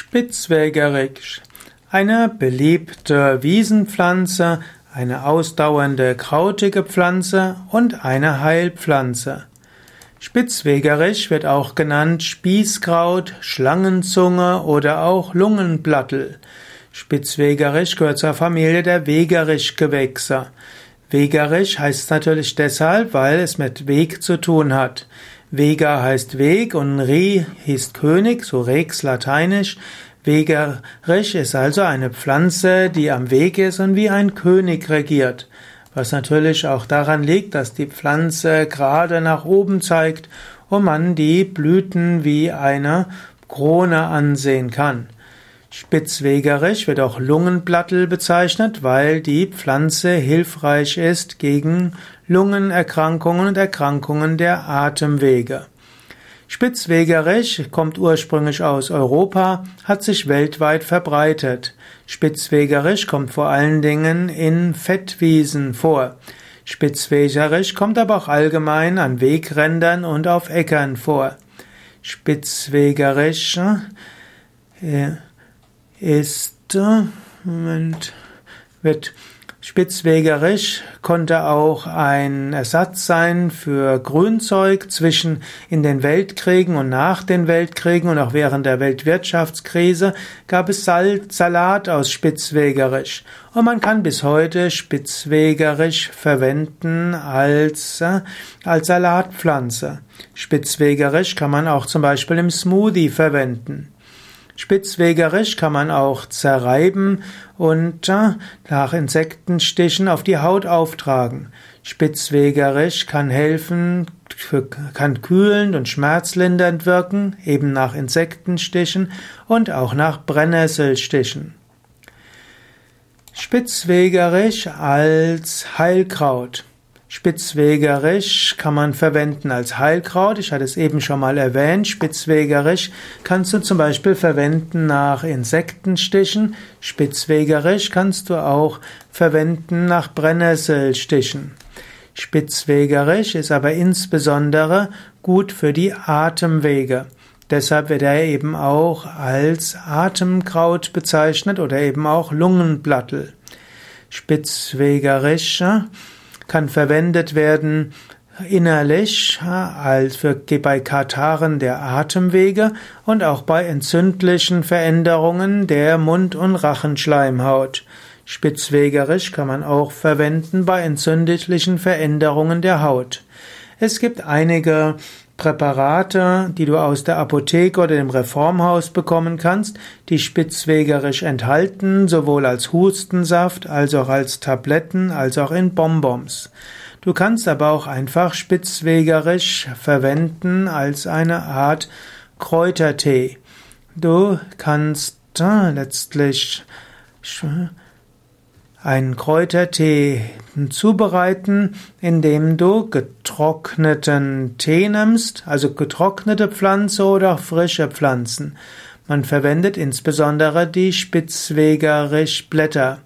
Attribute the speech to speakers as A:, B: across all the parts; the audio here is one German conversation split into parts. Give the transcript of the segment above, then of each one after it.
A: Spitzwegerich. Eine beliebte Wiesenpflanze, eine ausdauernde krautige Pflanze und eine Heilpflanze. Spitzwegerich wird auch genannt Spießkraut, Schlangenzunge oder auch Lungenblattel. Spitzwegerich gehört zur Familie der Wegerich-Gewächse. Wegerich heißt natürlich deshalb, weil es mit Weg zu tun hat. Vega heißt Weg und Ri hieß König, so Rex lateinisch. Wegerich ist also eine Pflanze, die am Weg ist und wie ein König regiert. Was natürlich auch daran liegt, dass die Pflanze gerade nach oben zeigt und man die Blüten wie eine Krone ansehen kann. Spitzwegerich wird auch Lungenblattel bezeichnet, weil die Pflanze hilfreich ist gegen Lungenerkrankungen und Erkrankungen der Atemwege. Spitzwegerich kommt ursprünglich aus Europa, hat sich weltweit verbreitet. Spitzwegerich kommt vor allen Dingen in Fettwiesen vor. Spitzwegerich kommt aber auch allgemein an Wegrändern und auf Äckern vor. Spitzwegerich äh, ist, Moment, wird Spitzwegerich konnte auch ein Ersatz sein für Grünzeug zwischen in den Weltkriegen und nach den Weltkriegen und auch während der Weltwirtschaftskrise gab es Salat aus Spitzwegerich. Und man kann bis heute Spitzwegerich verwenden als, äh, als Salatpflanze. Spitzwegerich kann man auch zum Beispiel im Smoothie verwenden. Spitzwegerich kann man auch zerreiben und nach Insektenstichen auf die Haut auftragen. Spitzwegerich kann helfen, kann kühlend und schmerzlindernd wirken, eben nach Insektenstichen und auch nach Brennnesselstichen. Spitzwegerich als Heilkraut. Spitzwegerich kann man verwenden als Heilkraut. Ich hatte es eben schon mal erwähnt. Spitzwegerich kannst du zum Beispiel verwenden nach Insektenstichen. Spitzwegerich kannst du auch verwenden nach Brennnesselstichen. Spitzwegerich ist aber insbesondere gut für die Atemwege. Deshalb wird er eben auch als Atemkraut bezeichnet oder eben auch Lungenblattel. Spitzwegerich kann verwendet werden innerlich als für bei Kataren der Atemwege und auch bei entzündlichen Veränderungen der Mund- und Rachenschleimhaut. Spitzwegerisch kann man auch verwenden bei entzündlichen Veränderungen der Haut. Es gibt einige Präparate, die du aus der Apotheke oder dem Reformhaus bekommen kannst, die spitzwegerisch enthalten, sowohl als Hustensaft als auch als Tabletten als auch in Bonbons. Du kannst aber auch einfach spitzwegerisch verwenden als eine Art Kräutertee. Du kannst äh, letztlich einen Kräutertee zubereiten, indem du getrockneten Tee nimmst, also getrocknete Pflanze oder frische Pflanzen. Man verwendet insbesondere die Spitzwegerisch-Blätter.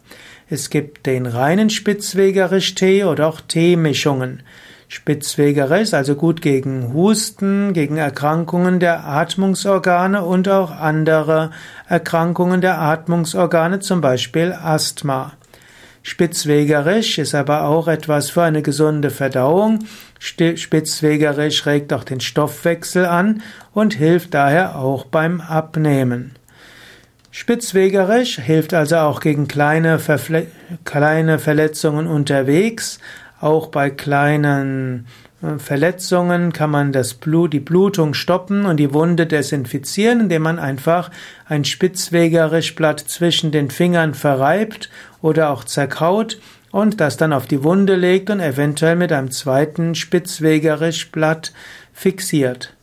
A: Es gibt den reinen Spitzwegerisch-Tee oder auch Teemischungen. Spitzwegerich ist also gut gegen Husten, gegen Erkrankungen der Atmungsorgane und auch andere Erkrankungen der Atmungsorgane, zum Beispiel Asthma. Spitzwegerich ist aber auch etwas für eine gesunde Verdauung. Spitzwegerich regt auch den Stoffwechsel an und hilft daher auch beim Abnehmen. Spitzwegerich hilft also auch gegen kleine, Verfle kleine Verletzungen unterwegs, auch bei kleinen Verletzungen kann man das Blut, die Blutung stoppen und die Wunde desinfizieren, indem man einfach ein Spitzwegerischblatt zwischen den Fingern verreibt oder auch zerkaut und das dann auf die Wunde legt und eventuell mit einem zweiten Spitzwegerischblatt fixiert.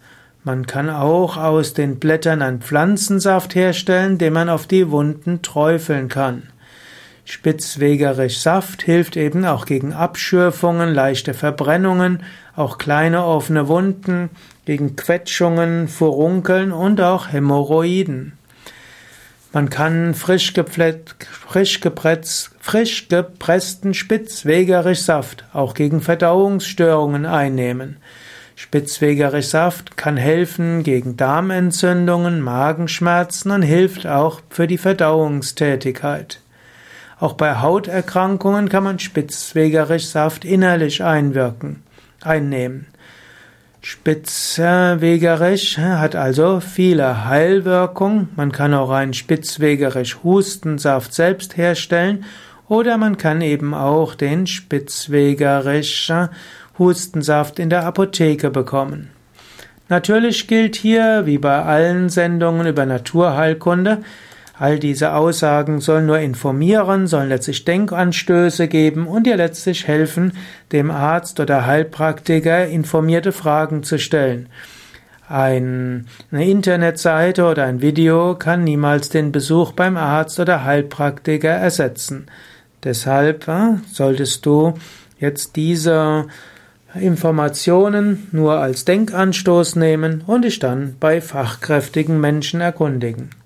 A: Man kann auch aus den Blättern einen Pflanzensaft herstellen, den man auf die Wunden träufeln kann. Spitzwegerich Saft hilft eben auch gegen Abschürfungen, leichte Verbrennungen, auch kleine offene Wunden, gegen Quetschungen, Furunkeln und auch Hämorrhoiden. Man kann frisch, frisch, gepresst, frisch gepressten Spitzwegerich Saft auch gegen Verdauungsstörungen einnehmen. Spitzwegerichsaft kann helfen gegen Darmentzündungen, Magenschmerzen und hilft auch für die Verdauungstätigkeit. Auch bei Hauterkrankungen kann man Spitzwegerichsaft innerlich einwirken, einnehmen. Spitzwegerich hat also viele Heilwirkungen. Man kann auch einen Spitzwegerich Hustensaft selbst herstellen oder man kann eben auch den Spitzwegerich Hustensaft in der Apotheke bekommen. Natürlich gilt hier, wie bei allen Sendungen über Naturheilkunde, All diese Aussagen sollen nur informieren, sollen letztlich Denkanstöße geben und dir letztlich helfen, dem Arzt oder Heilpraktiker informierte Fragen zu stellen. Eine Internetseite oder ein Video kann niemals den Besuch beim Arzt oder Heilpraktiker ersetzen. Deshalb äh, solltest du jetzt diese Informationen nur als Denkanstoß nehmen und dich dann bei fachkräftigen Menschen erkundigen.